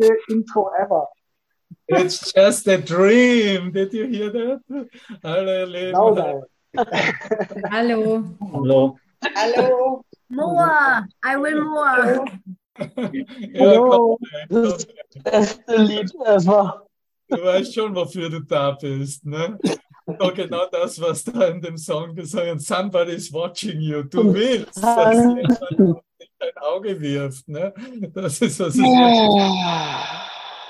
beste Intro ever. It's just a dream. Did you hear that? Hallo, Leben. Genau, Hallo. Hallo. Hallo. More. I will more. Ja, Hallo. komm, Das beste Lied ever. Du weißt schon, wofür du da bist, ne? Doch genau das, was da in dem Song gesagt wird. Somebody's watching you. Du willst, dass jemand auf dich ein Auge wirft, ne? Das ist, was es ist.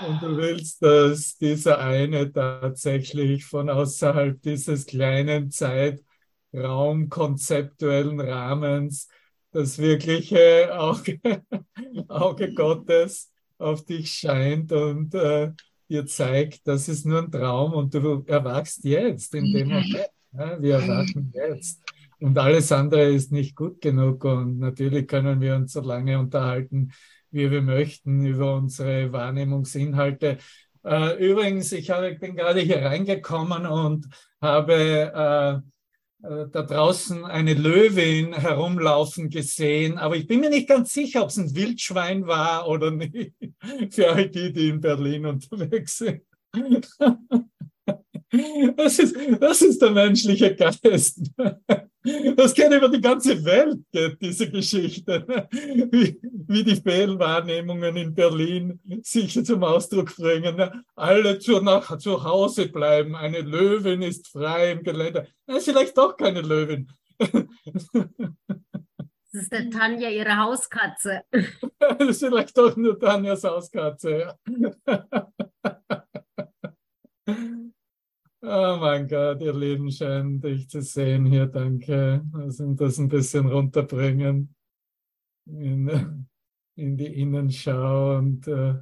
Und du willst, dass dieser eine tatsächlich von außerhalb dieses kleinen Zeitraum konzeptuellen Rahmens das wirkliche Auge, Auge Gottes auf dich scheint und äh, dir zeigt, das ist nur ein Traum und du erwachst jetzt in dem Moment. Ja, wir erwachen jetzt. Und alles andere ist nicht gut genug. Und natürlich können wir uns so lange unterhalten, wie wir möchten, über unsere Wahrnehmungsinhalte. Äh, übrigens, ich habe, bin gerade hier reingekommen und habe äh, äh, da draußen eine Löwin herumlaufen gesehen, aber ich bin mir nicht ganz sicher, ob es ein Wildschwein war oder nicht, für all die, die in Berlin unterwegs sind. Das ist, das ist der menschliche Geist. Das geht über die ganze Welt, geht diese Geschichte, wie, wie die Fehlwahrnehmungen in Berlin sich zum Ausdruck bringen. Alle zu, nach, zu Hause bleiben. Eine Löwin ist frei im Gelände. Das ist vielleicht doch keine Löwin. Das ist der Tanja, ihre Hauskatze. Das ist vielleicht doch nur Tanjas Hauskatze. Ja. Oh mein Gott, ihr Lieben, schön, dich zu sehen hier. Danke. Also das ein bisschen runterbringen in, in die Innenschau und äh,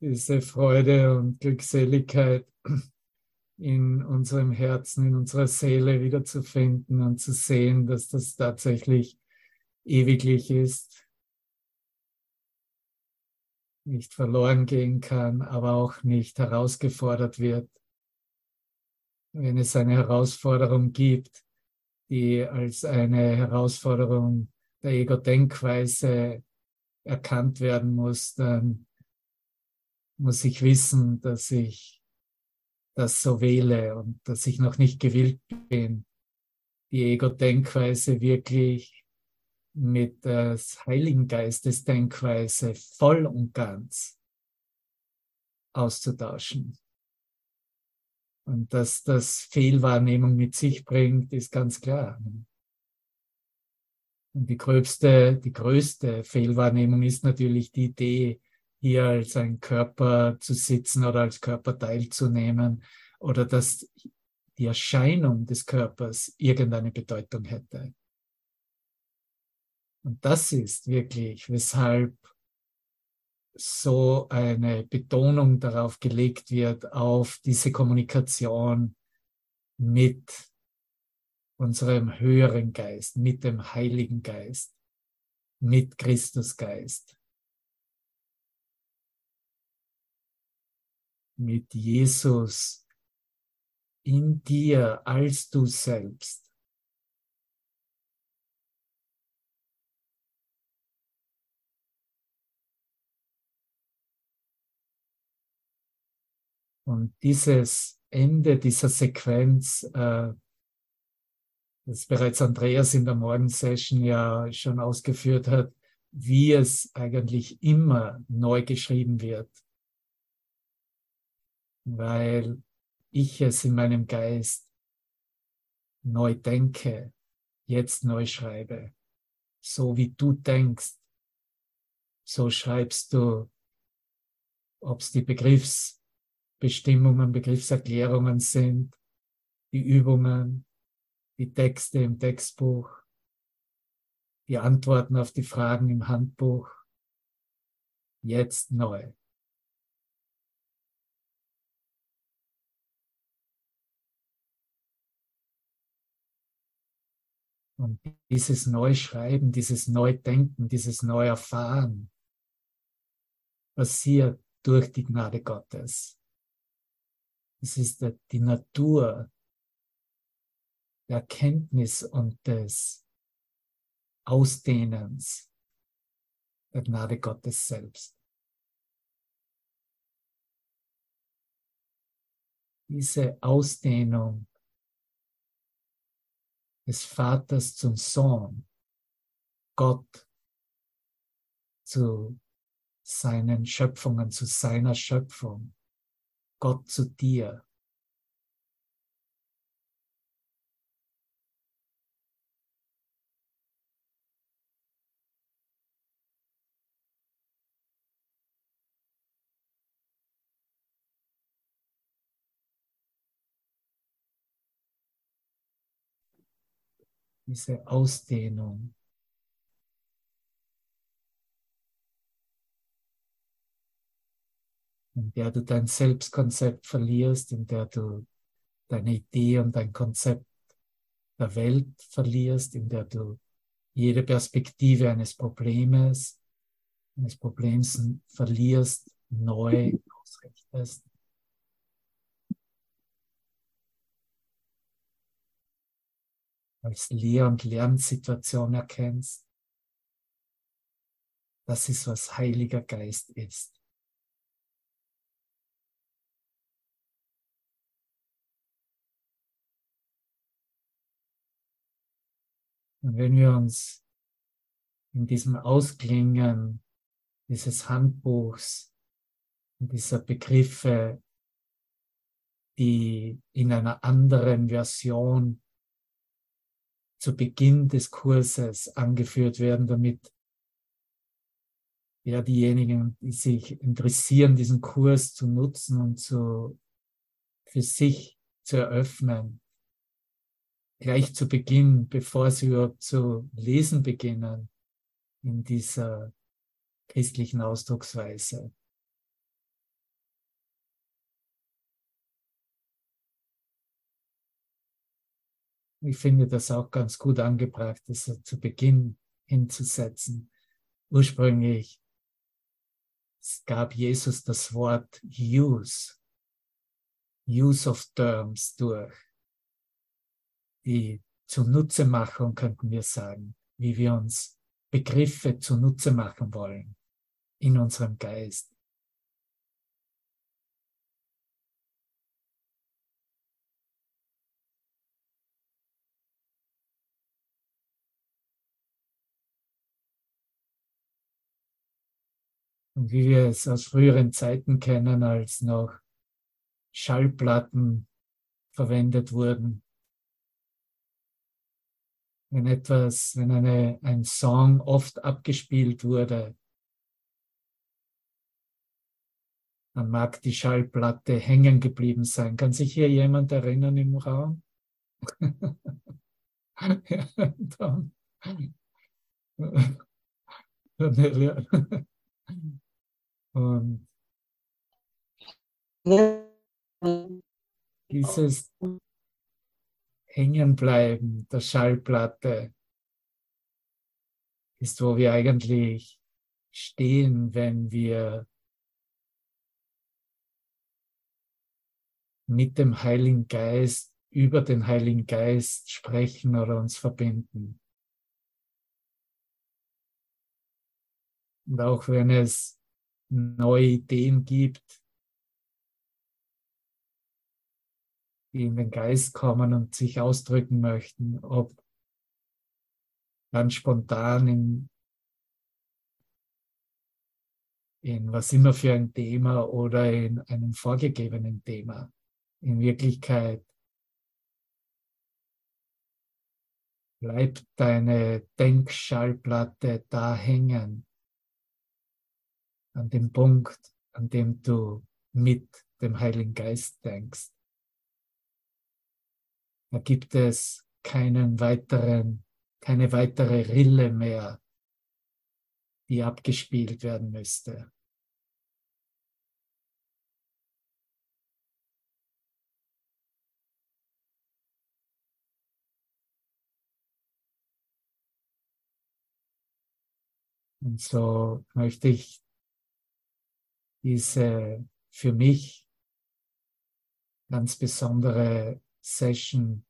diese Freude und Glückseligkeit in unserem Herzen, in unserer Seele wiederzufinden und zu sehen, dass das tatsächlich ewiglich ist, nicht verloren gehen kann, aber auch nicht herausgefordert wird wenn es eine Herausforderung gibt, die als eine Herausforderung der Ego-Denkweise erkannt werden muss, dann muss ich wissen, dass ich das so wähle und dass ich noch nicht gewillt bin, die Ego-Denkweise wirklich mit des Heiligen Geistes Denkweise voll und ganz auszutauschen. Und dass das Fehlwahrnehmung mit sich bringt, ist ganz klar. Und die gröbste, die größte Fehlwahrnehmung ist natürlich die Idee, hier als ein Körper zu sitzen oder als Körper teilzunehmen oder dass die Erscheinung des Körpers irgendeine Bedeutung hätte. Und das ist wirklich, weshalb so eine Betonung darauf gelegt wird, auf diese Kommunikation mit unserem höheren Geist, mit dem Heiligen Geist, mit Christusgeist, mit Jesus in dir als du selbst. Und dieses Ende dieser Sequenz, äh, das bereits Andreas in der Morgensession ja schon ausgeführt hat, wie es eigentlich immer neu geschrieben wird, weil ich es in meinem Geist neu denke, jetzt neu schreibe. So wie du denkst, so schreibst du, ob es die Begriffs Bestimmungen, Begriffserklärungen sind, die Übungen, die Texte im Textbuch, die Antworten auf die Fragen im Handbuch, jetzt neu. Und dieses Neuschreiben, dieses Neudenken, dieses Neuerfahren passiert durch die Gnade Gottes. Es ist die Natur der Erkenntnis und des Ausdehnens der Gnade Gottes selbst. Diese Ausdehnung des Vaters zum Sohn, Gott zu seinen Schöpfungen, zu seiner Schöpfung, Gott zu dir. diese Ausdehnung. In der du dein Selbstkonzept verlierst, in der du deine Idee und dein Konzept der Welt verlierst, in der du jede Perspektive eines Problems, eines Problems verlierst, neu ausrichtest. als Lehr- und Lernsituation erkennst. Das ist, was Heiliger Geist ist. Und wenn wir uns in diesem Ausklingen dieses Handbuchs, dieser Begriffe, die in einer anderen Version zu Beginn des Kurses angeführt werden, damit ja diejenigen, die sich interessieren, diesen Kurs zu nutzen und zu, für sich zu eröffnen, gleich zu Beginn, bevor sie überhaupt zu lesen beginnen in dieser christlichen Ausdrucksweise. Ich finde das auch ganz gut angebracht, das zu Beginn hinzusetzen. Ursprünglich gab Jesus das Wort use, use of terms durch, die Zunutzemachung könnten wir sagen, wie wir uns Begriffe zunutze machen wollen in unserem Geist. Und wie wir es aus früheren Zeiten kennen, als noch Schallplatten verwendet wurden. Wenn etwas, wenn eine, ein Song oft abgespielt wurde, dann mag die Schallplatte hängen geblieben sein. Kann sich hier jemand erinnern im Raum? ja, dann. Und dieses Hängenbleiben der Schallplatte ist, wo wir eigentlich stehen, wenn wir mit dem Heiligen Geist, über den Heiligen Geist sprechen oder uns verbinden. Und auch wenn es neue Ideen gibt, die in den Geist kommen und sich ausdrücken möchten, ob ganz spontan in, in was immer für ein Thema oder in einem vorgegebenen Thema. In Wirklichkeit bleibt deine Denkschallplatte da hängen an dem Punkt, an dem du mit dem Heiligen Geist denkst. Da gibt es keinen weiteren, keine weitere Rille mehr, die abgespielt werden müsste. Und so möchte ich diese für mich ganz besondere Session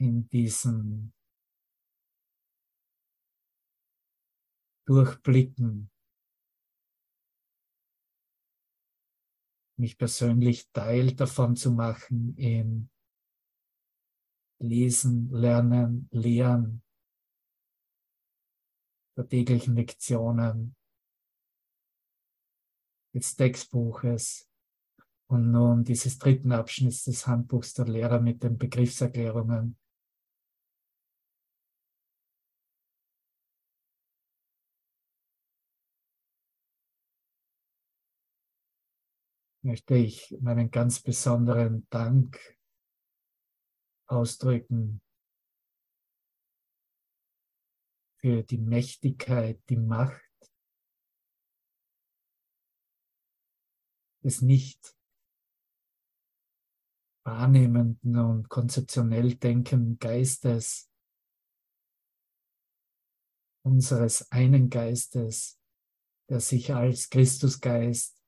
in diesem Durchblicken mich persönlich Teil davon zu machen in Lesen, Lernen, Lehren, der täglichen Lektionen, des Textbuches und nun dieses dritten Abschnitts des Handbuchs der Lehrer mit den Begriffserklärungen. Möchte ich meinen ganz besonderen Dank ausdrücken für die Mächtigkeit, die Macht des nicht wahrnehmenden und konzeptionell denkenden Geistes, unseres einen Geistes, der sich als Christusgeist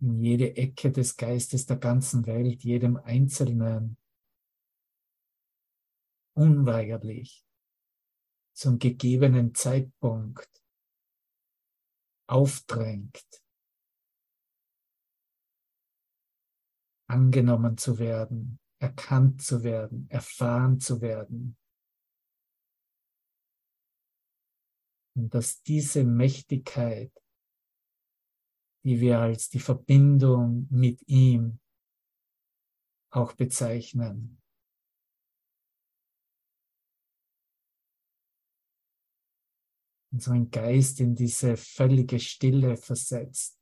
in jede Ecke des Geistes der ganzen Welt, jedem Einzelnen, unweigerlich zum gegebenen Zeitpunkt aufdrängt, angenommen zu werden, erkannt zu werden, erfahren zu werden. Und dass diese Mächtigkeit die wir als die Verbindung mit ihm auch bezeichnen. Unseren Geist in diese völlige Stille versetzt.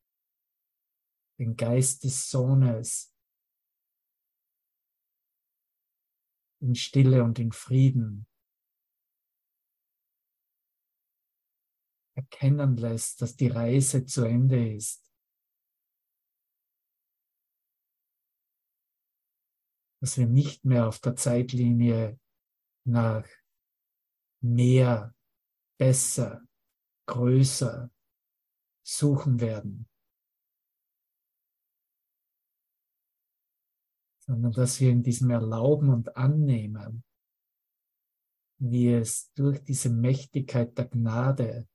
Den Geist des Sohnes in Stille und in Frieden. erkennen lässt, dass die Reise zu Ende ist. Dass wir nicht mehr auf der Zeitlinie nach mehr, besser, größer suchen werden, sondern dass wir in diesem Erlauben und Annehmen, wie es durch diese Mächtigkeit der Gnade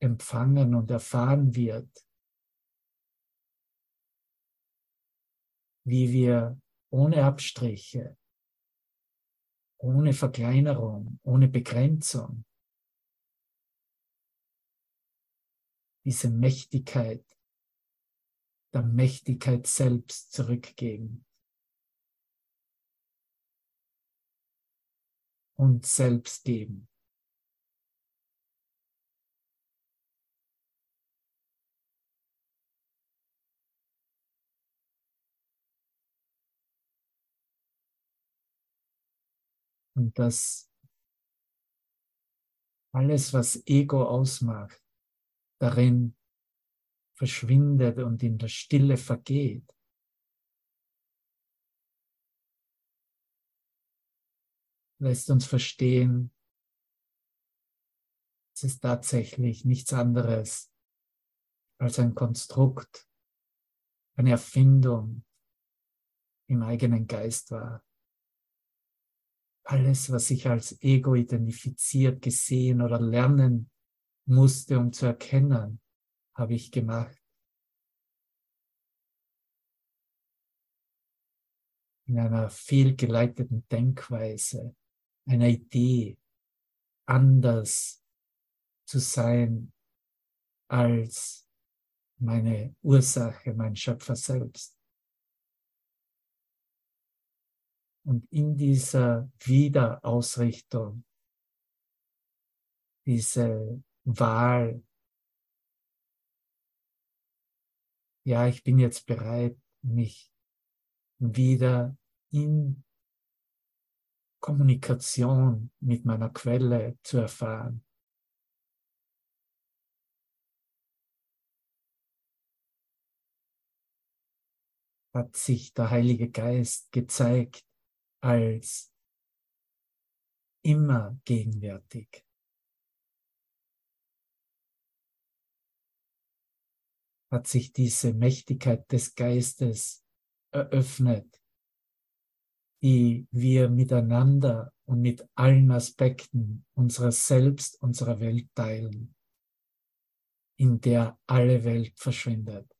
empfangen und erfahren wird, wie wir ohne Abstriche, ohne Verkleinerung, ohne Begrenzung. Diese Mächtigkeit der Mächtigkeit selbst zurückgeben. Und selbst geben. Und dass alles, was Ego ausmacht, darin verschwindet und in der Stille vergeht. Lässt uns verstehen, es ist tatsächlich nichts anderes als ein Konstrukt, eine Erfindung im eigenen Geist war alles, was ich als Ego identifiziert, gesehen oder lernen musste, um zu erkennen, habe ich gemacht. In einer fehlgeleiteten Denkweise, einer Idee, anders zu sein als meine Ursache, mein Schöpfer selbst. Und in dieser Wiederausrichtung, diese Wahl, ja, ich bin jetzt bereit, mich wieder in Kommunikation mit meiner Quelle zu erfahren. Hat sich der Heilige Geist gezeigt als immer gegenwärtig. Hat sich diese Mächtigkeit des Geistes eröffnet, die wir miteinander und mit allen Aspekten unserer Selbst, unserer Welt teilen. in der alle Welt verschwindet.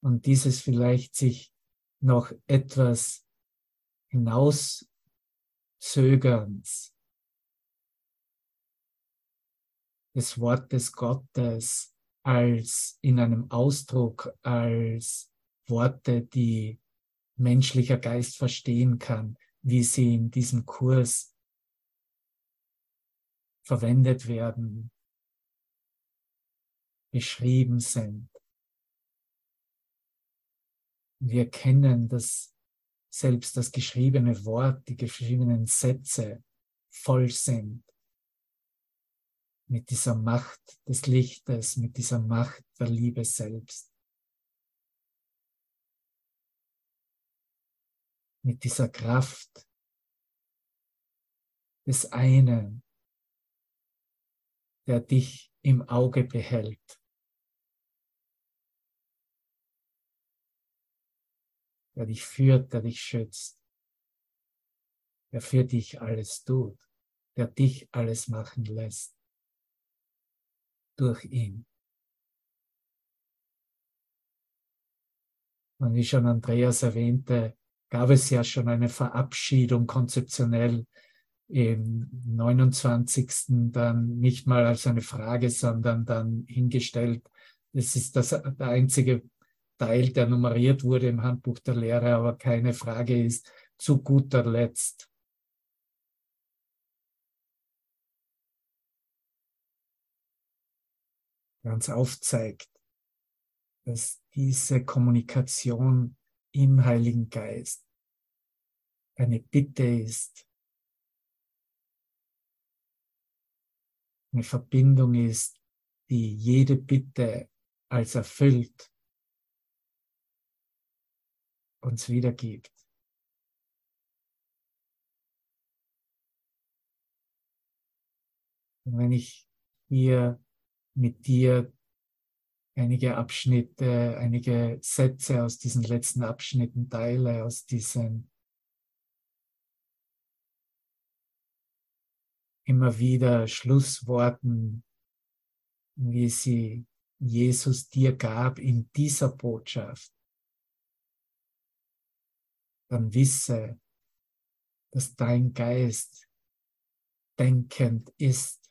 Und dieses vielleicht sich noch etwas hinauszögerns des Wortes Gottes als in einem Ausdruck, als Worte, die menschlicher Geist verstehen kann, wie sie in diesem Kurs verwendet werden, beschrieben sind. Wir kennen das selbst das geschriebene Wort, die geschriebenen Sätze voll sind mit dieser Macht des Lichtes, mit dieser Macht der Liebe selbst. Mit dieser Kraft des einen, der dich im Auge behält. Der dich führt, der dich schützt, der für dich alles tut, der dich alles machen lässt durch ihn. Und wie schon Andreas erwähnte, gab es ja schon eine Verabschiedung konzeptionell im 29. dann nicht mal als eine Frage, sondern dann hingestellt. Das ist das, der einzige Teil, der nummeriert wurde im Handbuch der Lehre, aber keine Frage ist, zu guter Letzt. ganz aufzeigt, dass diese Kommunikation im Heiligen Geist eine Bitte ist, eine Verbindung ist, die jede Bitte als erfüllt uns wiedergibt. Und wenn ich hier mit dir einige Abschnitte, einige Sätze aus diesen letzten Abschnitten teile, aus diesen immer wieder Schlussworten, wie sie Jesus dir gab in dieser Botschaft, dann wisse, dass dein Geist denkend ist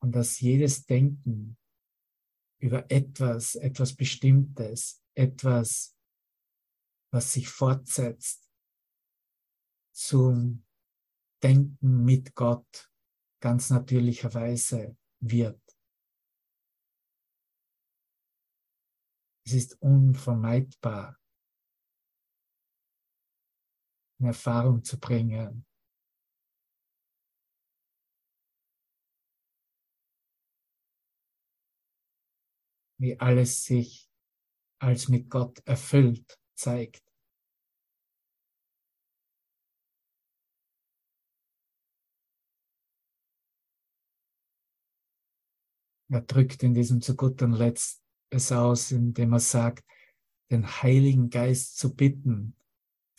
und dass jedes Denken über etwas, etwas Bestimmtes, etwas, was sich fortsetzt, zum Denken mit Gott ganz natürlicherweise wird. Es ist unvermeidbar, in Erfahrung zu bringen, wie alles sich als mit Gott erfüllt zeigt. Er drückt in diesem zu gutem Letzt es aus, indem er sagt, den Heiligen Geist zu bitten,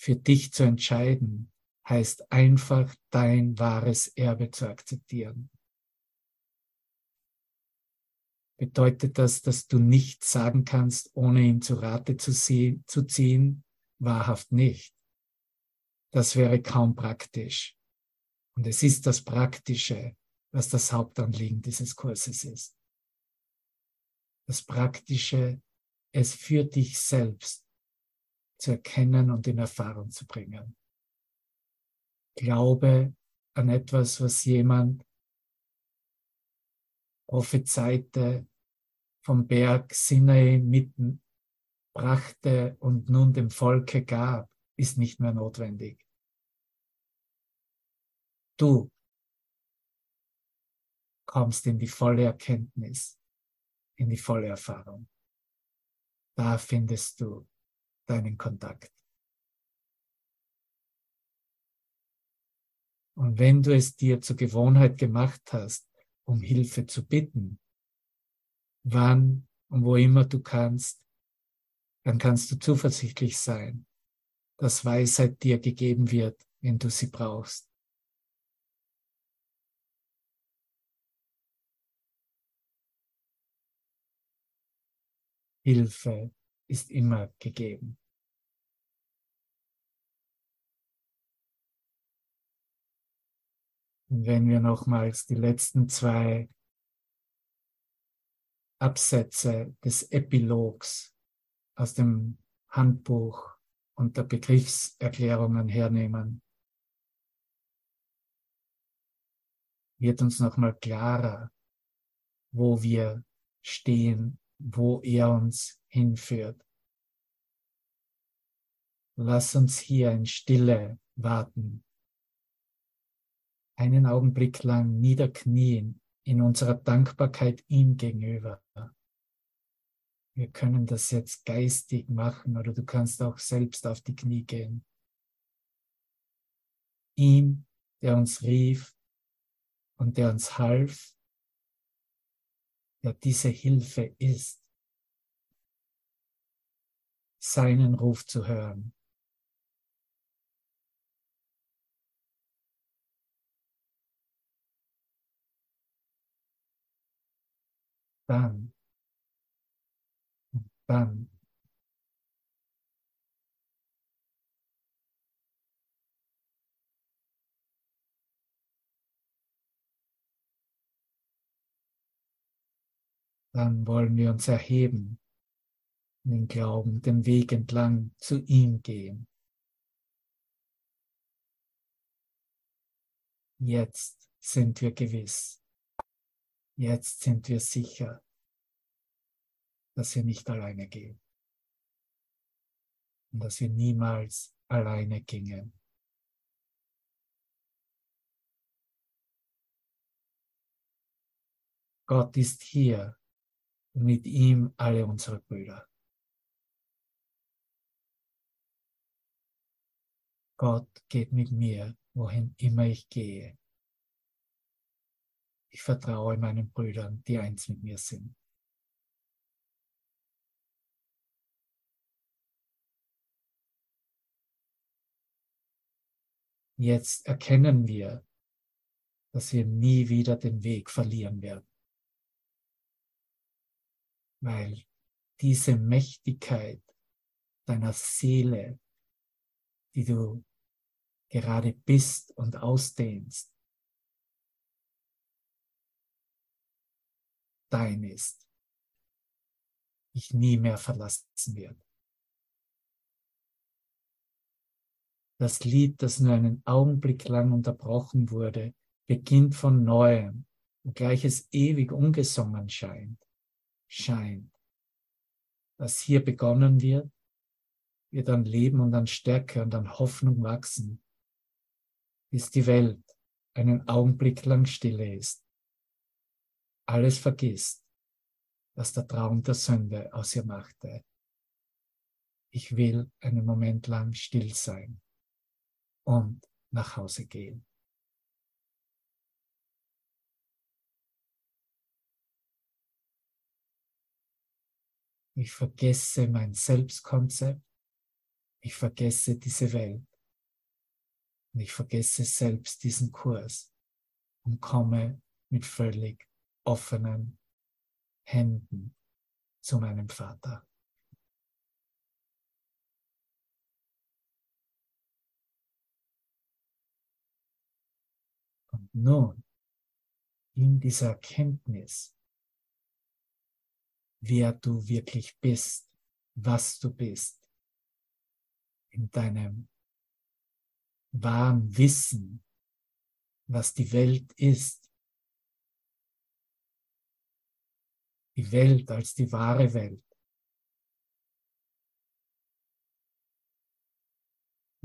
für dich zu entscheiden, heißt einfach dein wahres Erbe zu akzeptieren. Bedeutet das, dass du nichts sagen kannst, ohne ihn zu Rate zu, zu ziehen? Wahrhaft nicht. Das wäre kaum praktisch. Und es ist das Praktische, was das Hauptanliegen dieses Kurses ist. Das Praktische, es für dich selbst zu erkennen und in Erfahrung zu bringen. Glaube an etwas, was jemand prophezeite vom Berg Sinai mitten brachte und nun dem Volke gab, ist nicht mehr notwendig. Du kommst in die volle Erkenntnis, in die volle Erfahrung. Da findest du deinen Kontakt. Und wenn du es dir zur Gewohnheit gemacht hast, um Hilfe zu bitten, wann und wo immer du kannst, dann kannst du zuversichtlich sein, dass Weisheit dir gegeben wird, wenn du sie brauchst. Hilfe ist immer gegeben. Und wenn wir nochmals die letzten zwei Absätze des Epilogs aus dem Handbuch und der Begriffserklärungen hernehmen, wird uns nochmal klarer, wo wir stehen, wo er uns hinführt. Lass uns hier in Stille warten, einen Augenblick lang niederknien in unserer Dankbarkeit ihm gegenüber. Wir können das jetzt geistig machen oder du kannst auch selbst auf die Knie gehen. Ihm, der uns rief und der uns half, der diese Hilfe ist, seinen Ruf zu hören. Dann, dann dann wollen wir uns erheben, den Glauben, den Weg entlang zu ihm gehen. Jetzt sind wir gewiss, jetzt sind wir sicher, dass wir nicht alleine gehen und dass wir niemals alleine gingen. Gott ist hier mit ihm alle unsere Brüder. Gott geht mit mir, wohin immer ich gehe. Ich vertraue meinen Brüdern, die eins mit mir sind. Jetzt erkennen wir, dass wir nie wieder den Weg verlieren werden weil diese Mächtigkeit deiner Seele, die du gerade bist und ausdehnst, dein ist, dich nie mehr verlassen wird. Das Lied, das nur einen Augenblick lang unterbrochen wurde, beginnt von neuem, obgleich es ewig ungesungen scheint scheint. Was hier begonnen wird, wird an Leben und an Stärke und an Hoffnung wachsen, bis die Welt einen Augenblick lang stille ist. Alles vergisst, was der Traum der Sünde aus ihr machte. Ich will einen Moment lang still sein und nach Hause gehen. Ich vergesse mein Selbstkonzept. Ich vergesse diese Welt. Und ich vergesse selbst diesen Kurs und komme mit völlig offenen Händen zu meinem Vater. Und nun, in dieser Erkenntnis, wer du wirklich bist, was du bist, in deinem wahren Wissen, was die Welt ist, die Welt als die wahre Welt.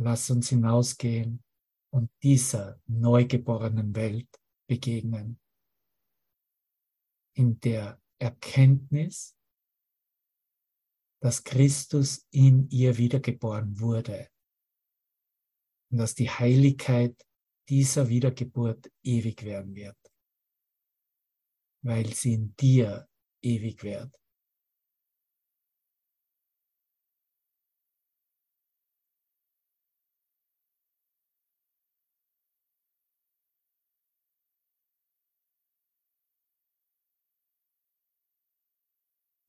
Lass uns hinausgehen und dieser neugeborenen Welt begegnen, in der Erkenntnis, dass Christus in ihr wiedergeboren wurde und dass die Heiligkeit dieser Wiedergeburt ewig werden wird, weil sie in dir ewig wird.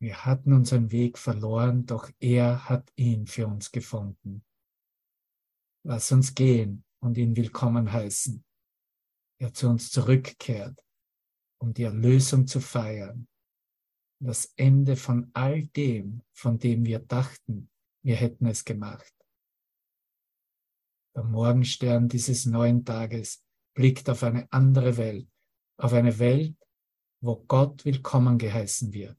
Wir hatten unseren Weg verloren, doch er hat ihn für uns gefunden. Lass uns gehen und ihn willkommen heißen. Er zu uns zurückkehrt, um die Erlösung zu feiern. Das Ende von all dem, von dem wir dachten, wir hätten es gemacht. Der Morgenstern dieses neuen Tages blickt auf eine andere Welt, auf eine Welt, wo Gott willkommen geheißen wird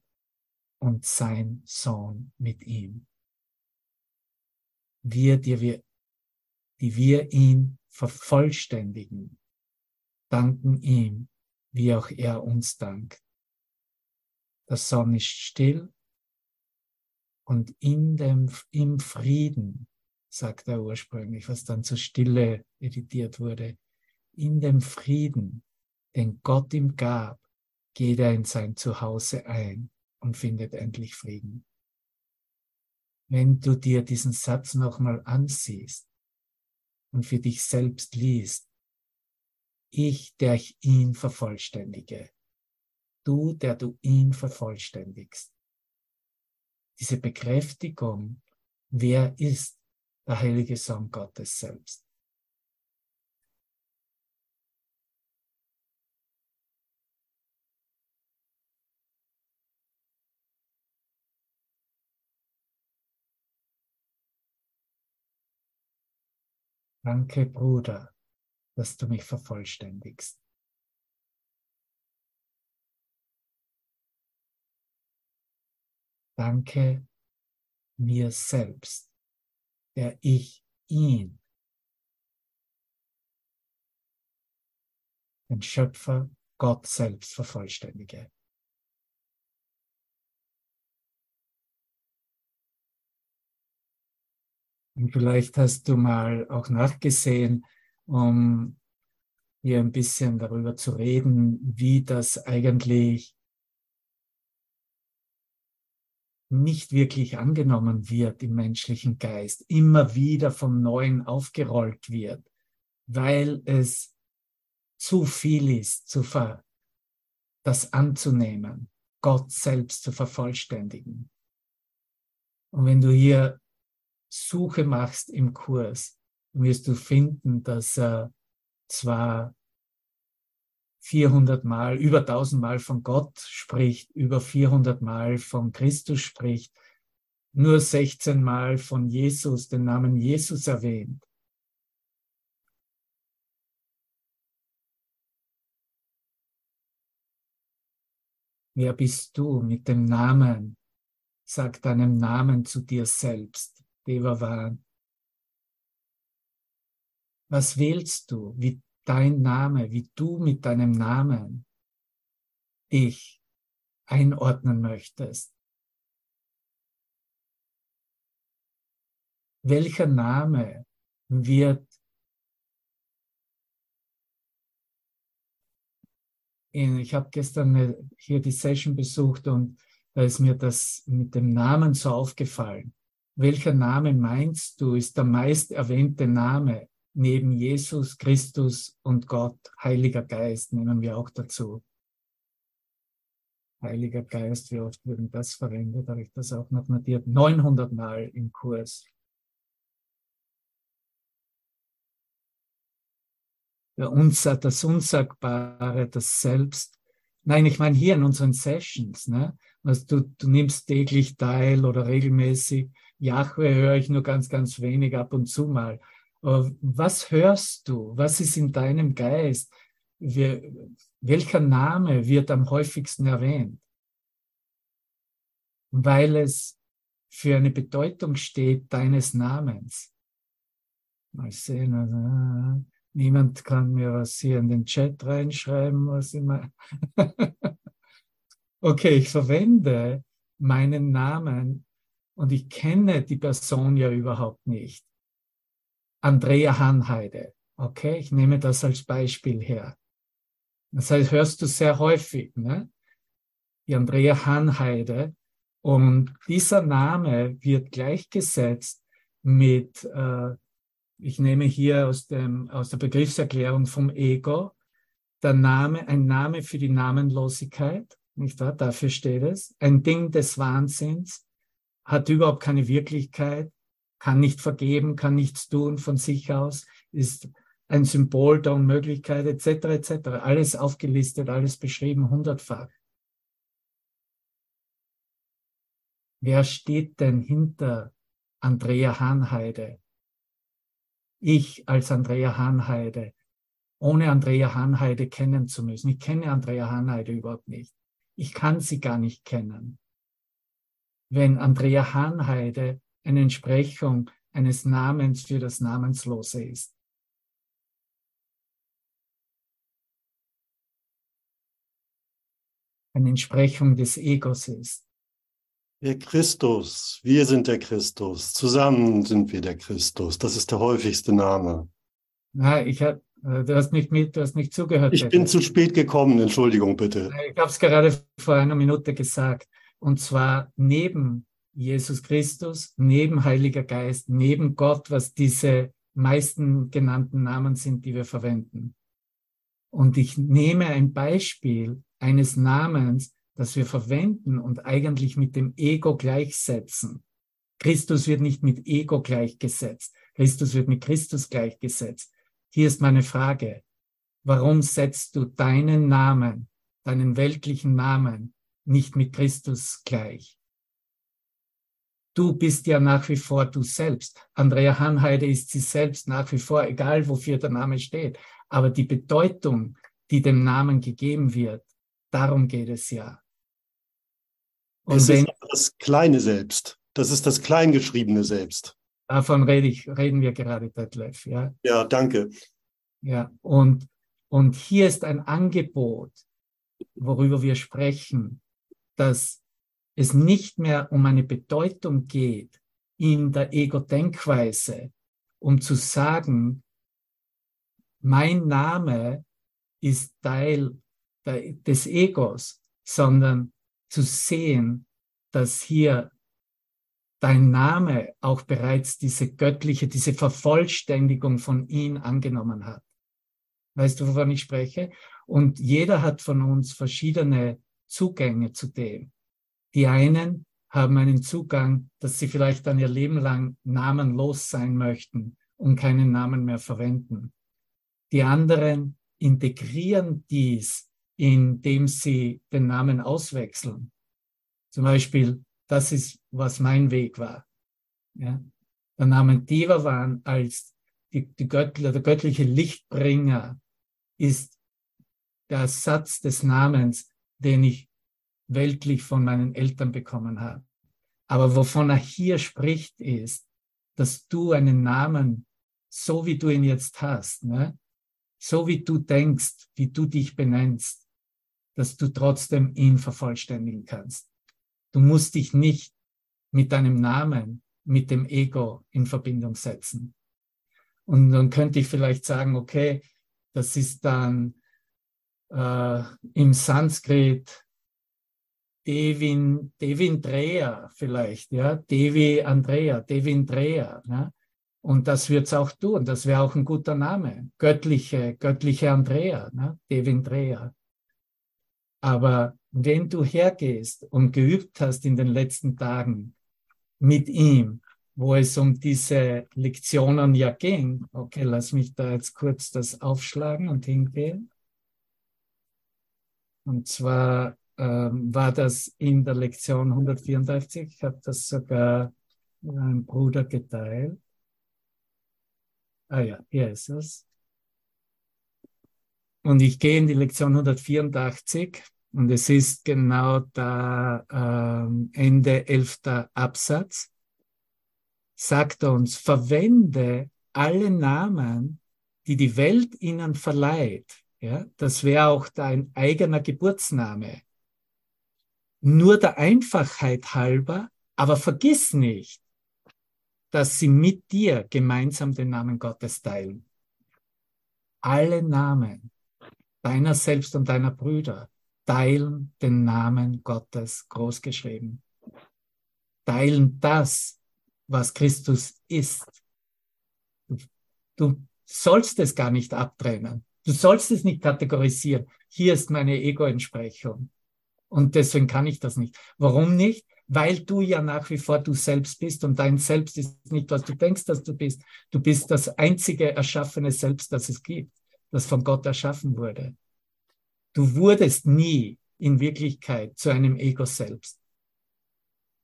und sein Sohn mit ihm. Wir, die wir, die wir ihn vervollständigen, danken ihm, wie auch er uns dankt. Der Sonne ist still und in dem, im Frieden, sagt er ursprünglich, was dann zur Stille editiert wurde, in dem Frieden, den Gott ihm gab, geht er in sein Zuhause ein und findet endlich Frieden. Wenn du dir diesen Satz nochmal ansiehst und für dich selbst liest, ich, der ich ihn vervollständige, du, der du ihn vervollständigst. Diese Bekräftigung, wer ist der heilige Sohn Gottes selbst? Danke, Bruder, dass du mich vervollständigst. Danke mir selbst, der ich ihn, den Schöpfer Gott selbst vervollständige. Und vielleicht hast du mal auch nachgesehen, um hier ein bisschen darüber zu reden, wie das eigentlich nicht wirklich angenommen wird im menschlichen Geist, immer wieder vom Neuen aufgerollt wird, weil es zu viel ist, zu ver das anzunehmen, Gott selbst zu vervollständigen. Und wenn du hier Suche machst im Kurs, wirst du finden, dass er zwar 400 Mal, über 1000 Mal von Gott spricht, über 400 Mal von Christus spricht, nur 16 Mal von Jesus, den Namen Jesus erwähnt. Wer bist du mit dem Namen? Sag deinem Namen zu dir selbst. Devavan. Was wählst du, wie dein Name, wie du mit deinem Namen dich einordnen möchtest? Welcher Name wird ich habe gestern hier die Session besucht und da ist mir das mit dem Namen so aufgefallen welcher Name meinst du, ist der meist erwähnte Name neben Jesus, Christus und Gott? Heiliger Geist nehmen wir auch dazu. Heiliger Geist, wie oft wird das verwendet? Habe ich das auch noch notiert? 900 Mal im Kurs. Der Unsa das Unsagbare, das Selbst. Nein, ich meine hier in unseren Sessions, ne? Also du, du nimmst täglich teil oder regelmäßig Jahwe höre ich nur ganz, ganz wenig ab und zu mal. Aber was hörst du? Was ist in deinem Geist? welcher Name wird am häufigsten erwähnt? Weil es für eine Bedeutung steht deines Namens. Mal sehen. Also, niemand kann mir was hier in den Chat reinschreiben, was immer. okay, ich verwende meinen Namen und ich kenne die Person ja überhaupt nicht. Andrea Hanheide. Okay, ich nehme das als Beispiel her. Das heißt, hörst du sehr häufig, ne? Die Andrea Hanheide. Und dieser Name wird gleichgesetzt mit, äh, ich nehme hier aus, dem, aus der Begriffserklärung vom Ego, der Name, ein Name für die Namenlosigkeit, nicht wahr? Dafür steht es. Ein Ding des Wahnsinns, hat überhaupt keine Wirklichkeit, kann nicht vergeben, kann nichts tun von sich aus, ist ein Symbol der Unmöglichkeit, etc., etc. Alles aufgelistet, alles beschrieben, hundertfach. Wer steht denn hinter Andrea Hahnheide? Ich als Andrea Hahnheide, ohne Andrea Hahnheide kennen zu müssen. Ich kenne Andrea Hahnheide überhaupt nicht. Ich kann sie gar nicht kennen. Wenn Andrea Hahnheide eine Entsprechung eines Namens für das Namenslose ist. Eine Entsprechung des Egos ist. Der Christus, wir sind der Christus, zusammen sind wir der Christus. Das ist der häufigste Name. Na, ich hab, äh, du hast nicht mit, du hast nicht zugehört. Ich bin zu spät gekommen, Entschuldigung bitte. Ich habe es gerade vor einer Minute gesagt. Und zwar neben Jesus Christus, neben Heiliger Geist, neben Gott, was diese meisten genannten Namen sind, die wir verwenden. Und ich nehme ein Beispiel eines Namens, das wir verwenden und eigentlich mit dem Ego gleichsetzen. Christus wird nicht mit Ego gleichgesetzt. Christus wird mit Christus gleichgesetzt. Hier ist meine Frage. Warum setzt du deinen Namen, deinen weltlichen Namen nicht mit Christus gleich? Du bist ja nach wie vor du selbst. Andrea Hanheide ist sie selbst nach wie vor, egal wofür der Name steht. Aber die Bedeutung, die dem Namen gegeben wird, darum geht es ja. Und es wenn, ist das kleine Selbst. Das ist das kleingeschriebene Selbst. Davon rede ich, reden wir gerade, Detlef. Ja, ja danke. Ja, und, und hier ist ein Angebot, worüber wir sprechen, dass es nicht mehr um eine Bedeutung geht in der Ego-Denkweise, um zu sagen, mein Name ist Teil des Egos, sondern zu sehen, dass hier dein Name auch bereits diese göttliche, diese Vervollständigung von ihm angenommen hat. Weißt du, wovon ich spreche? Und jeder hat von uns verschiedene Zugänge zu dem. Die einen haben einen Zugang, dass sie vielleicht dann ihr Leben lang namenlos sein möchten und keinen Namen mehr verwenden. Die anderen integrieren dies indem sie den Namen auswechseln. Zum Beispiel, das ist, was mein Weg war. Ja? Der Name Devavan als die, die Göttler, der göttliche Lichtbringer ist der Satz des Namens, den ich weltlich von meinen Eltern bekommen habe. Aber wovon er hier spricht, ist, dass du einen Namen, so wie du ihn jetzt hast, ne? so wie du denkst, wie du dich benennst, dass du trotzdem ihn vervollständigen kannst. Du musst dich nicht mit deinem Namen, mit dem Ego in Verbindung setzen. Und dann könnte ich vielleicht sagen, okay, das ist dann äh, im Sanskrit Devin, Devindreya vielleicht, ja, Devi Andrea, Devindreya, ja. Und das wird's auch tun. Das wäre auch ein guter Name. Göttliche, göttliche Andrea, ne? Devindreya. Aber wenn du hergehst und geübt hast in den letzten Tagen mit ihm, wo es um diese Lektionen ja ging, okay, lass mich da jetzt kurz das aufschlagen und hingehen. Und zwar ähm, war das in der Lektion 134, ich habe das sogar meinem Bruder geteilt. Ah ja, hier ist es. Und ich gehe in die Lektion 184 und es ist genau da ähm, Ende elfter Absatz. Sagt er uns, verwende alle Namen, die die Welt ihnen verleiht. Ja, das wäre auch dein eigener Geburtsname. Nur der Einfachheit halber, aber vergiss nicht, dass sie mit dir gemeinsam den Namen Gottes teilen. Alle Namen, deiner selbst und deiner Brüder, teilen den Namen Gottes großgeschrieben. Teilen das, was Christus ist. Du, sollst es gar nicht abtrennen. Du sollst es nicht kategorisieren. Hier ist meine Ego-Entsprechung. Und deswegen kann ich das nicht. Warum nicht? Weil du ja nach wie vor du selbst bist und dein Selbst ist nicht, was du denkst, dass du bist. Du bist das einzige erschaffene Selbst, das es gibt, das von Gott erschaffen wurde. Du wurdest nie in Wirklichkeit zu einem Ego selbst.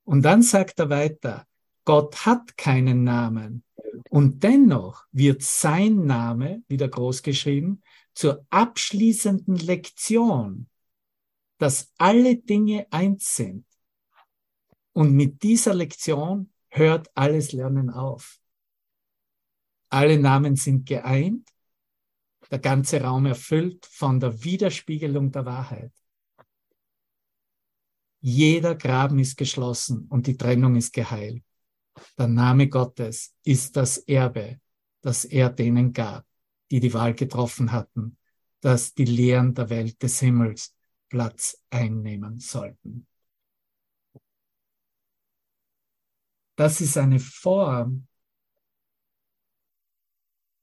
Und dann sagt er weiter, Gott hat keinen Namen. Und dennoch wird sein Name, wieder groß geschrieben, zur abschließenden Lektion, dass alle Dinge eins sind. Und mit dieser Lektion hört alles Lernen auf. Alle Namen sind geeint, der ganze Raum erfüllt von der Widerspiegelung der Wahrheit. Jeder Graben ist geschlossen und die Trennung ist geheilt. Der Name Gottes ist das Erbe, das er denen gab, die die Wahl getroffen hatten, dass die Lehren der Welt des Himmels Platz einnehmen sollten. Das ist eine Form,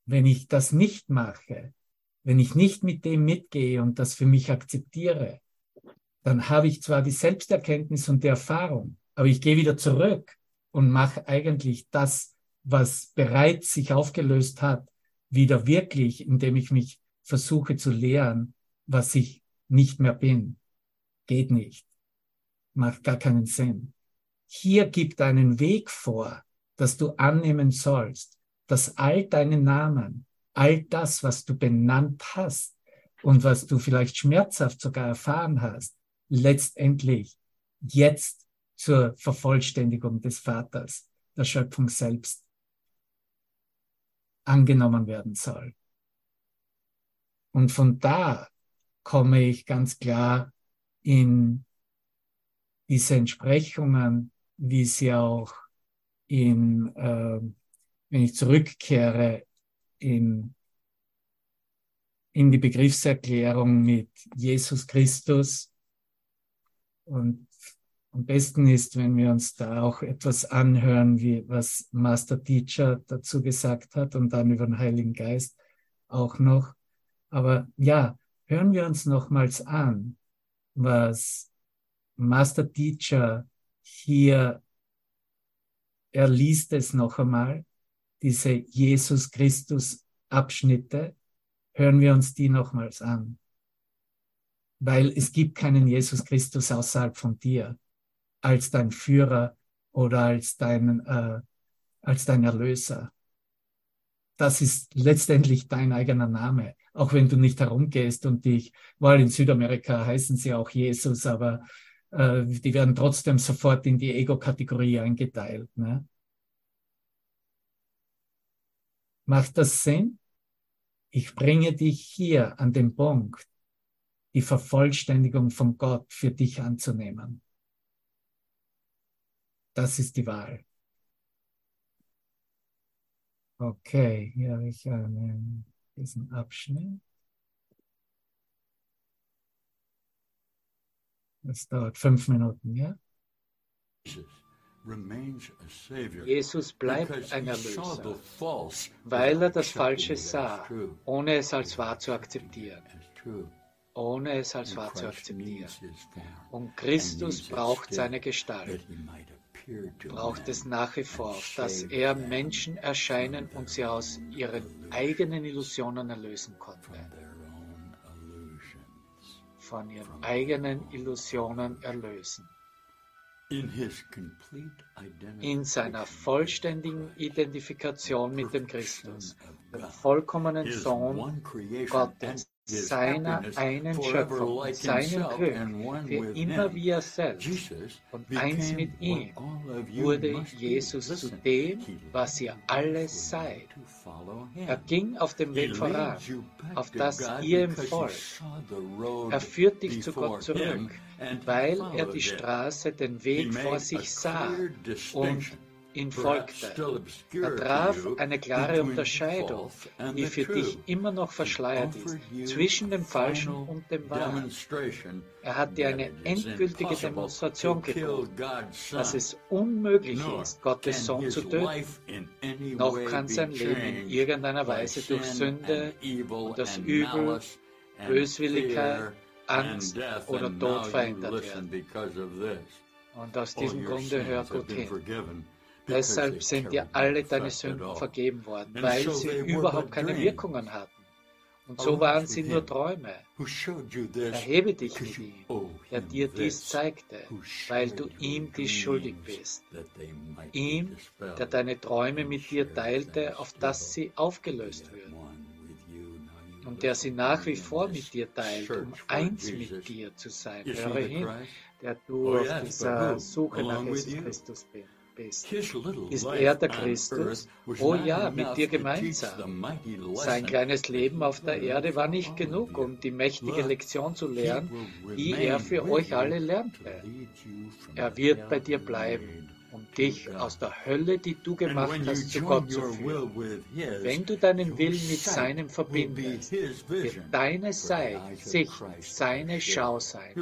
wenn ich das nicht mache, wenn ich nicht mit dem mitgehe und das für mich akzeptiere, dann habe ich zwar die Selbsterkenntnis und die Erfahrung, aber ich gehe wieder zurück und mache eigentlich das, was bereits sich aufgelöst hat, wieder wirklich, indem ich mich versuche zu lehren, was ich nicht mehr bin. Geht nicht. Macht gar keinen Sinn. Hier gibt einen Weg vor, dass du annehmen sollst, dass all deine Namen, all das, was du benannt hast und was du vielleicht schmerzhaft sogar erfahren hast, letztendlich jetzt zur Vervollständigung des Vaters, der Schöpfung selbst, angenommen werden soll. Und von da komme ich ganz klar in diese Entsprechungen, wie sie auch in, äh, wenn ich zurückkehre in, in die Begriffserklärung mit Jesus Christus und am besten ist, wenn wir uns da auch etwas anhören, wie was Master Teacher dazu gesagt hat und dann über den Heiligen Geist auch noch. Aber ja, hören wir uns nochmals an, was Master Teacher hier, er liest es noch einmal, diese Jesus Christus Abschnitte, hören wir uns die nochmals an. Weil es gibt keinen Jesus Christus außerhalb von dir als dein Führer oder als dein, äh, als dein Erlöser. Das ist letztendlich dein eigener Name, auch wenn du nicht herumgehst und dich, weil in Südamerika heißen sie auch Jesus, aber äh, die werden trotzdem sofort in die Ego-Kategorie eingeteilt. Ne? Macht das Sinn? Ich bringe dich hier an den Punkt, die Vervollständigung von Gott für dich anzunehmen. Das ist die Wahl. Okay, hier habe ich einen, diesen Abschnitt. Das dauert fünf Minuten, ja? Jesus bleibt ein Erlöser, weil er das Falsche sah, ohne es als wahr zu akzeptieren. Ohne es als wahr zu akzeptieren. Und Christus braucht seine Gestalt braucht es nach wie vor, dass er Menschen erscheinen und sie aus ihren eigenen Illusionen erlösen konnte. Von ihren eigenen Illusionen erlösen. In seiner vollständigen Identifikation mit dem Christus, dem vollkommenen Sohn Gottes, seiner einen Schöpfung, seinem Glück, für immer wie er selbst und eins mit ihm, wurde Jesus zu dem, was ihr alle seid. Er ging auf dem Weg voran, auf das ihr ihm folgt. Er führt dich zu Gott zurück, weil er die Straße, den Weg vor sich sah und ihn folgte. Er traf eine klare Unterscheidung, die für dich immer noch verschleiert ist, zwischen dem Falschen und dem Wahren. Er hat dir eine endgültige Demonstration gegeben, dass es unmöglich ist, Gottes Sohn zu töten, noch kann sein Leben in irgendeiner Weise durch Sünde, das Übel, Böswilligkeit, Angst oder Tod verändert werden. Und aus diesem Grunde hör gut hin. Deshalb sind dir alle deine Sünden vergeben worden, weil sie überhaupt keine Wirkungen hatten. Und so waren sie nur Träume. Erhebe dich mit ihm, der dir dies zeigte, weil du ihm dies schuldig bist. Ihm, der deine Träume mit dir teilte, auf dass sie aufgelöst würden. Und der sie nach wie vor mit dir teilt, um eins mit dir zu sein. Höre hin, der du auf dieser Suche nach Jesus Christus bist bist. Ist er der Christus? Oh ja, mit dir gemeinsam. Sein kleines Leben auf der Erde war nicht genug, um die mächtige Lektion zu lernen, die er für euch alle lernte. Er wird bei dir bleiben um dich aus der Hölle, die du gemacht hast, zu Gott zu führen. Wenn du deinen Willen mit seinem verbindest, wird deine Sicht, Sicht seine Schau sein.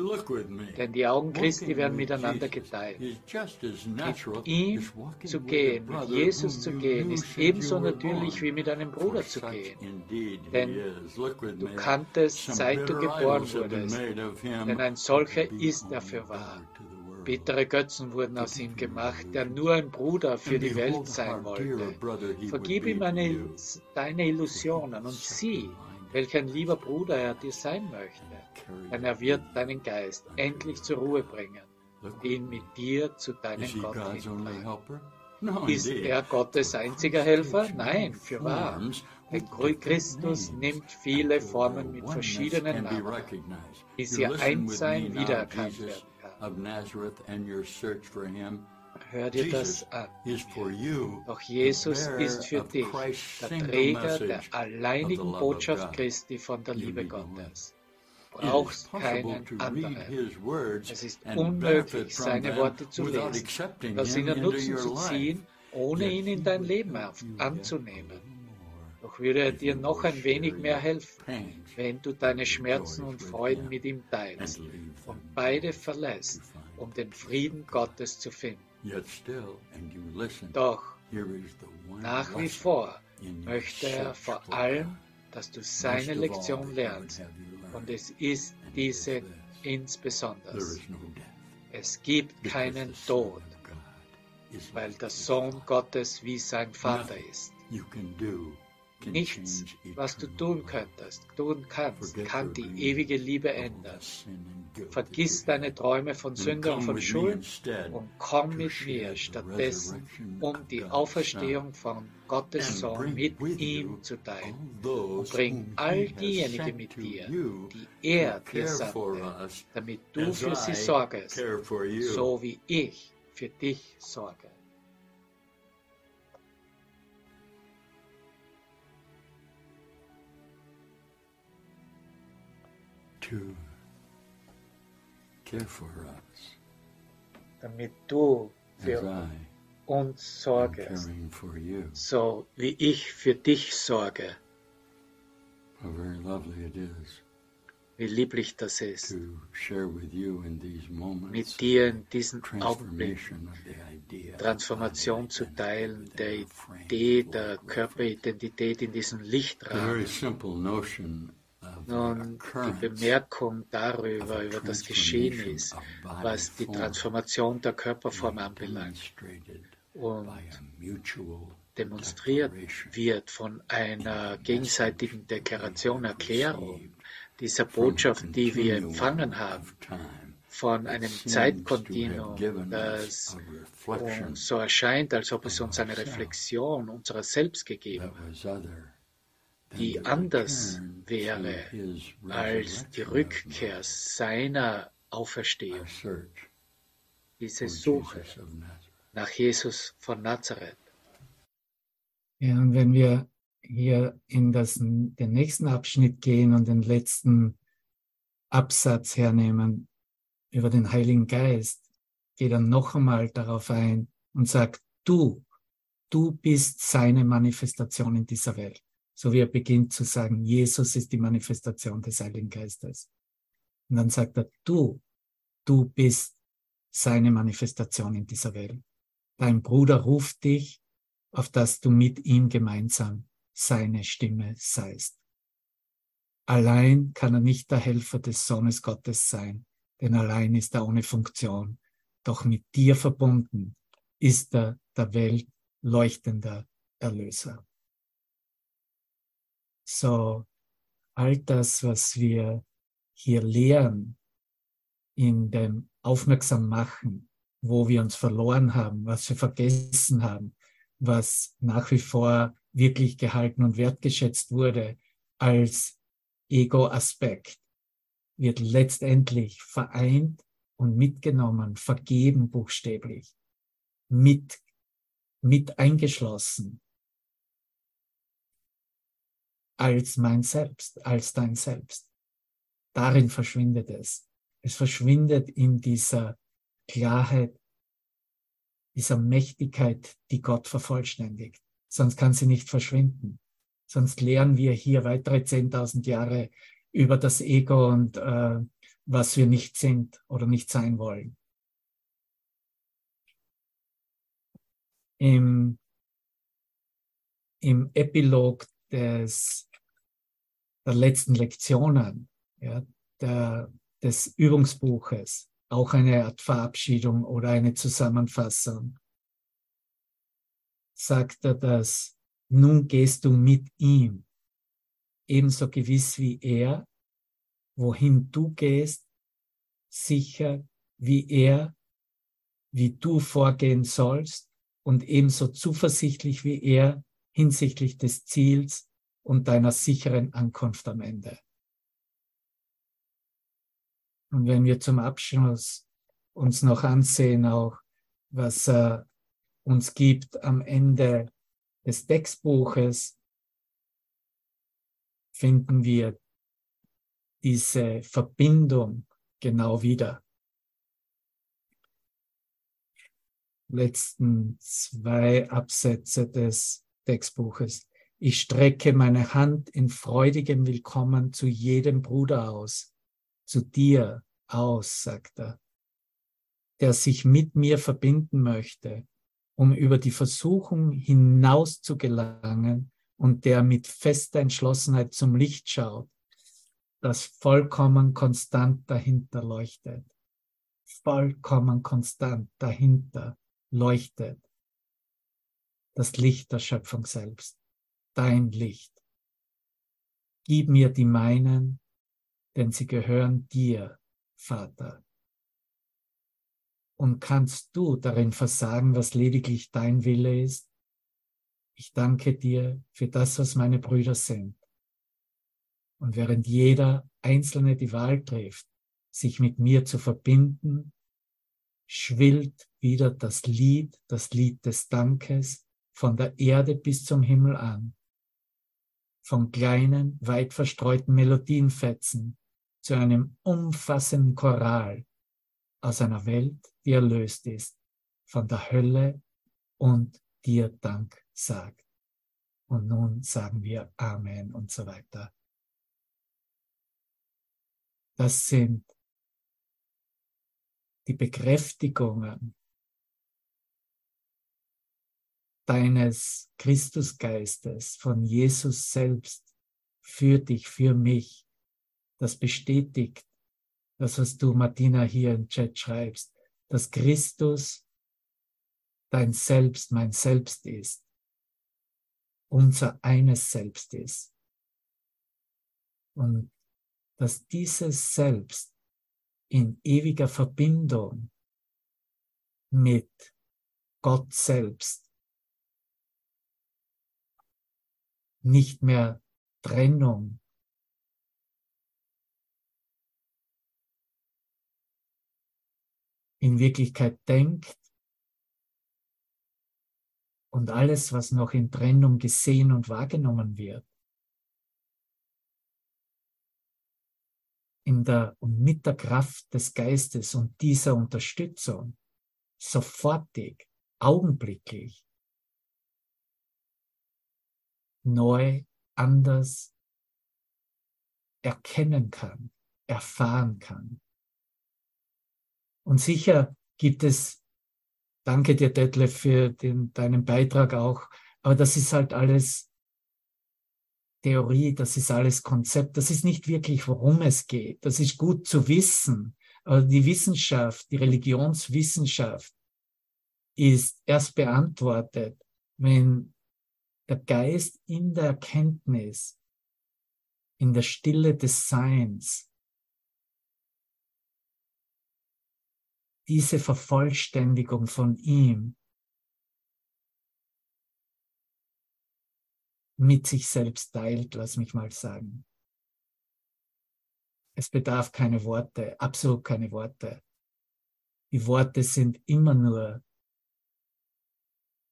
Denn die Augen Christi werden miteinander geteilt. Mit ihm zu gehen, mit Jesus zu gehen, ist ebenso natürlich wie mit einem Bruder zu gehen. Denn du kanntest, seit du geboren wurdest, denn ein solcher ist er für wahr. Bittere Götzen wurden aus ihm gemacht, der nur ein Bruder für die Welt sein wollte. Vergib ihm eine, deine Illusionen und sieh, welch ein lieber Bruder er dir sein möchte. Denn er wird deinen Geist endlich zur Ruhe bringen und ihn mit dir zu deinem Gott hintragen. Ist er Gottes einziger Helfer? Nein, für wahr. Denn Christus nimmt viele Formen mit verschiedenen Namen, bis ihr Einssein wiedererkannt werden of Nazareth and your search for him. Hör dir das an. Is for you, Doch Jesus the ist für dich der Träger der alleinigen Botschaft. Christi von der Liebe. Gottes. Brauchst keinen anderen. Es ist unmöglich, seine Worte zu lesen, aus ihnen Nutzen zu life. ziehen, ohne ihn in dein Leben anzunehmen. Doch würde er dir noch ein wenig mehr helfen, wenn du deine Schmerzen und Freuden mit ihm teilst und beide verlässt, um den Frieden Gottes zu finden. Doch nach wie vor möchte er vor allem, dass du seine Lektion lernst. Und es ist diese insbesondere. Es gibt keinen Tod, weil der Sohn. Gottes wie sein Vater ist. Nichts, was du tun könntest, tun kannst, kann die ewige Liebe ändern. Vergiss deine. Träume von And Sünde und von Schuld und komm mit mir stattdessen, um die Auferstehung von Gottes Sohn mit ihm zu teilen. Und bring all diejenigen mit dir, die er dir sandte, damit du für sie sorgest, so wie ich für dich sorge. To care for us damit du für uns sorgest, so wie ich für dich sorge. How very lovely it is Wie lieblich das ist, to share with you in these moments mit dir in diesen Augenblicken transformation zu teilen, der Idee der Körperidentität in diesem The Nun, die Bemerkung darüber, über das Geschehen ist, was die form Transformation der Körperform anbelangt demonstrated und demonstriert wird von einer gegenseitigen Deklaration, Erklärung dieser from a Botschaft, die wir continuum empfangen haben, von that einem Zeitkontinuum, das uns so erscheint, als ob es uns eine Reflexion unserer selbst gegeben hat, die anders wäre als die Rückkehr seiner Auferstehung, diese Suche nach Jesus von Nazareth. Ja, und wenn wir hier in das, den nächsten Abschnitt gehen und den letzten Absatz hernehmen über den Heiligen Geist, geht er noch einmal darauf ein und sagt, du, du bist seine Manifestation in dieser Welt. So wie er beginnt zu sagen, Jesus ist die Manifestation des Heiligen Geistes. Und dann sagt er, du, du bist seine Manifestation in dieser Welt. Dein Bruder ruft dich, auf dass du mit ihm gemeinsam seine Stimme seist. Allein kann er nicht der Helfer des Sohnes Gottes sein, denn allein ist er ohne Funktion. Doch mit dir verbunden ist er der Welt leuchtender Erlöser. So, all das, was wir hier lehren in dem Aufmerksam machen, wo wir uns verloren haben, was wir vergessen haben, was nach wie vor wirklich gehalten und wertgeschätzt wurde als Ego-Aspekt, wird letztendlich vereint und mitgenommen, vergeben buchstäblich, mit, mit eingeschlossen als mein Selbst, als dein Selbst. Darin verschwindet es. Es verschwindet in dieser Klarheit, dieser Mächtigkeit, die Gott vervollständigt. Sonst kann sie nicht verschwinden. Sonst lernen wir hier weitere 10.000 Jahre über das Ego und äh, was wir nicht sind oder nicht sein wollen. Im, im Epilog des, der letzten Lektionen, ja, der, des Übungsbuches, auch eine Art Verabschiedung oder eine Zusammenfassung, sagt er, dass nun gehst du mit ihm, ebenso gewiss wie er, wohin du gehst, sicher wie er, wie du vorgehen sollst. Und ebenso zuversichtlich wie er hinsichtlich des Ziels und deiner sicheren Ankunft am Ende. Und wenn wir zum Abschluss uns noch ansehen, auch was er uns gibt am Ende des Textbuches, finden wir diese Verbindung genau wieder. Letzten zwei Absätze des Textbuches. Ich strecke meine Hand in freudigem Willkommen zu jedem Bruder aus, zu dir aus, sagt er, der sich mit mir verbinden möchte, um über die Versuchung hinaus zu gelangen und der mit fester Entschlossenheit zum Licht schaut, das vollkommen konstant dahinter leuchtet. Vollkommen konstant dahinter leuchtet. Das Licht der Schöpfung selbst. Dein Licht. Gib mir die meinen, denn sie gehören dir, Vater. Und kannst du darin versagen, was lediglich dein Wille ist? Ich danke dir für das, was meine Brüder sind. Und während jeder Einzelne die Wahl trifft, sich mit mir zu verbinden, schwillt wieder das Lied, das Lied des Dankes von der Erde bis zum Himmel an. Von kleinen, weit verstreuten Melodienfetzen zu einem umfassenden Choral aus einer Welt, die erlöst ist von der Hölle und dir Dank sagt. Und nun sagen wir Amen und so weiter. Das sind die Bekräftigungen deines Christusgeistes, von Jesus selbst, für dich, für mich. Das bestätigt das, was du, Martina, hier im Chat schreibst, dass Christus dein Selbst, mein Selbst ist, unser eines Selbst ist. Und dass dieses Selbst in ewiger Verbindung mit Gott selbst nicht mehr Trennung. In Wirklichkeit denkt und alles, was noch in Trennung gesehen und wahrgenommen wird, in der und mit der Kraft des Geistes und dieser Unterstützung sofortig, augenblicklich neu, anders erkennen kann, erfahren kann. Und sicher gibt es, danke dir, Detlef, für den, deinen Beitrag auch, aber das ist halt alles Theorie, das ist alles Konzept, das ist nicht wirklich, worum es geht. Das ist gut zu wissen, aber die Wissenschaft, die Religionswissenschaft ist erst beantwortet, wenn der Geist in der Erkenntnis, in der Stille des Seins, diese Vervollständigung von ihm mit sich selbst teilt, lass mich mal sagen. Es bedarf keine Worte, absolut keine Worte. Die Worte sind immer nur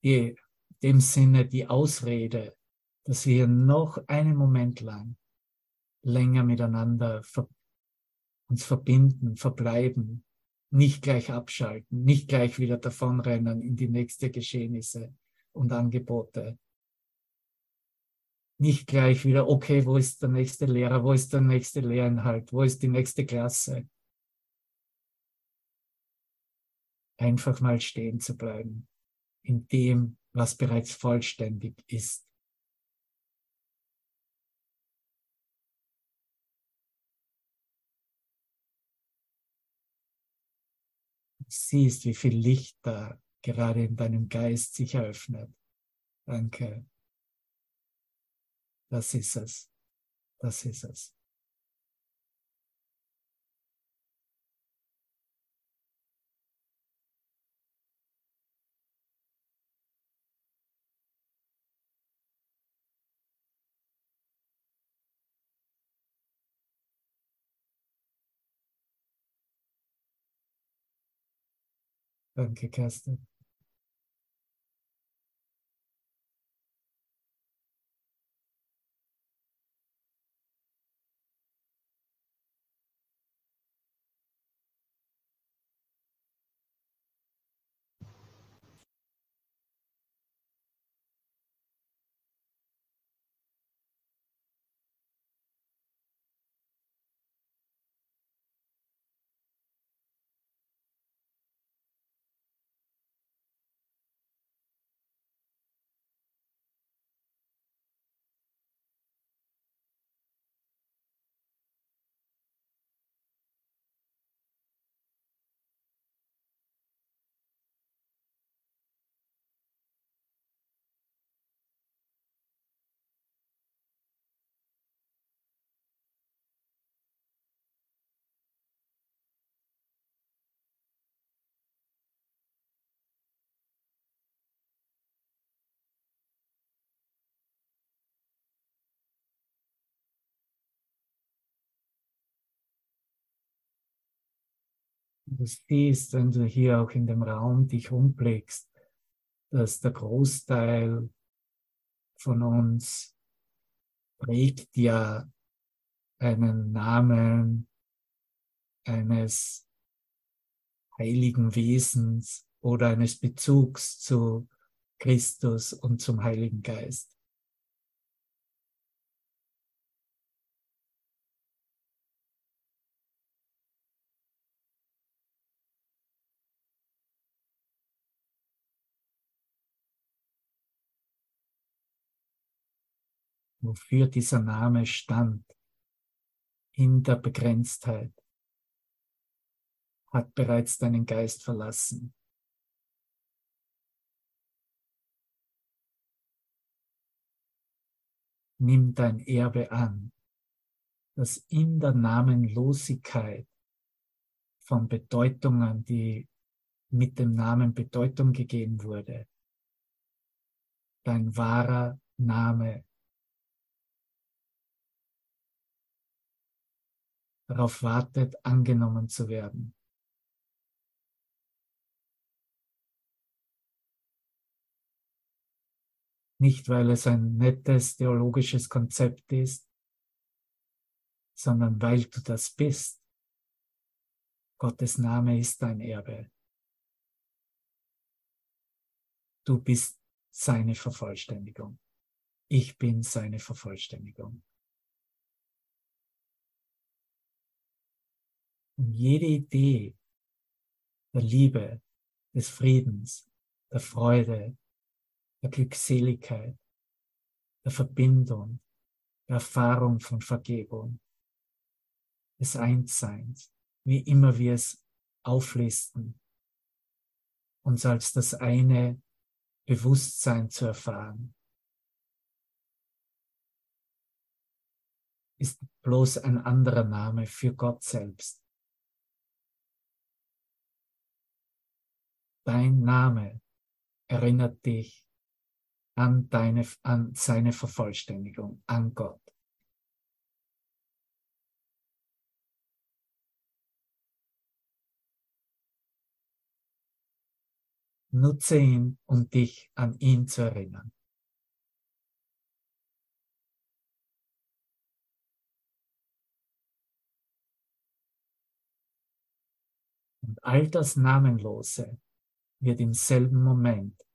die, dem Sinne die Ausrede, dass wir noch einen Moment lang länger miteinander uns verbinden, verbleiben, nicht gleich abschalten, nicht gleich wieder davonrennen in die nächste Geschehnisse und Angebote. Nicht gleich wieder, okay, wo ist der nächste Lehrer, wo ist der nächste Lehrinhalt, wo ist die nächste Klasse? Einfach mal stehen zu bleiben in dem, was bereits vollständig ist. siehst, wie viel Licht da gerade in deinem Geist sich eröffnet. Danke. Das ist es. Das ist es. Danke, Du siehst, wenn du hier auch in dem Raum dich umblickst, dass der Großteil von uns trägt ja einen Namen eines heiligen Wesens oder eines Bezugs zu Christus und zum Heiligen Geist. Wofür dieser Name stand, in der Begrenztheit, hat bereits deinen Geist verlassen. Nimm dein Erbe an, das in der Namenlosigkeit von Bedeutungen, die mit dem Namen Bedeutung gegeben wurde, dein wahrer Name darauf wartet, angenommen zu werden. Nicht, weil es ein nettes theologisches Konzept ist, sondern weil du das bist. Gottes Name ist dein Erbe. Du bist seine Vervollständigung. Ich bin seine Vervollständigung. Und jede Idee der Liebe, des Friedens, der Freude, der Glückseligkeit, der Verbindung, Erfahrung von Vergebung, des Einsseins, wie immer wir es auflisten, uns als das eine Bewusstsein zu erfahren, ist bloß ein anderer Name für Gott selbst. Dein Name erinnert dich an, deine, an seine Vervollständigung, an Gott. Nutze ihn, um dich an ihn zu erinnern. Und all das Namenlose wird im selben Moment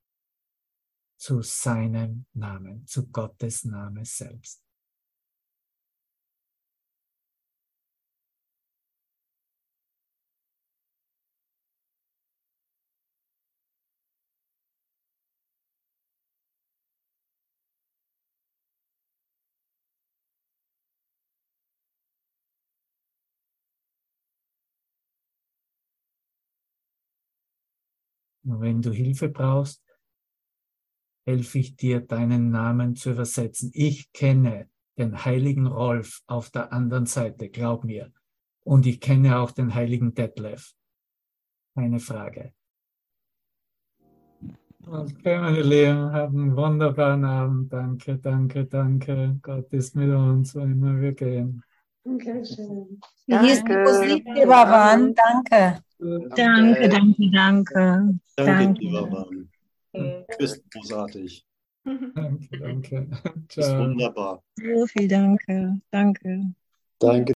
zu seinem Namen, zu Gottes Name selbst. Wenn du Hilfe brauchst, helfe ich dir, deinen Namen zu übersetzen. Ich kenne den heiligen Rolf auf der anderen Seite, glaub mir. Und ich kenne auch den heiligen Detlef. Keine Frage. Okay, meine Lieben, haben einen wunderbaren Abend. Danke, danke, danke. Gott ist mit uns, wo immer wir gehen. Dankeschön. Hier ist die Musik, lieber Wann. Danke. Danke, danke, danke. Danke, lieber Mann. Du bist großartig. Danke, danke. Bist Ciao. wunderbar. So viel Danke. Danke. Danke.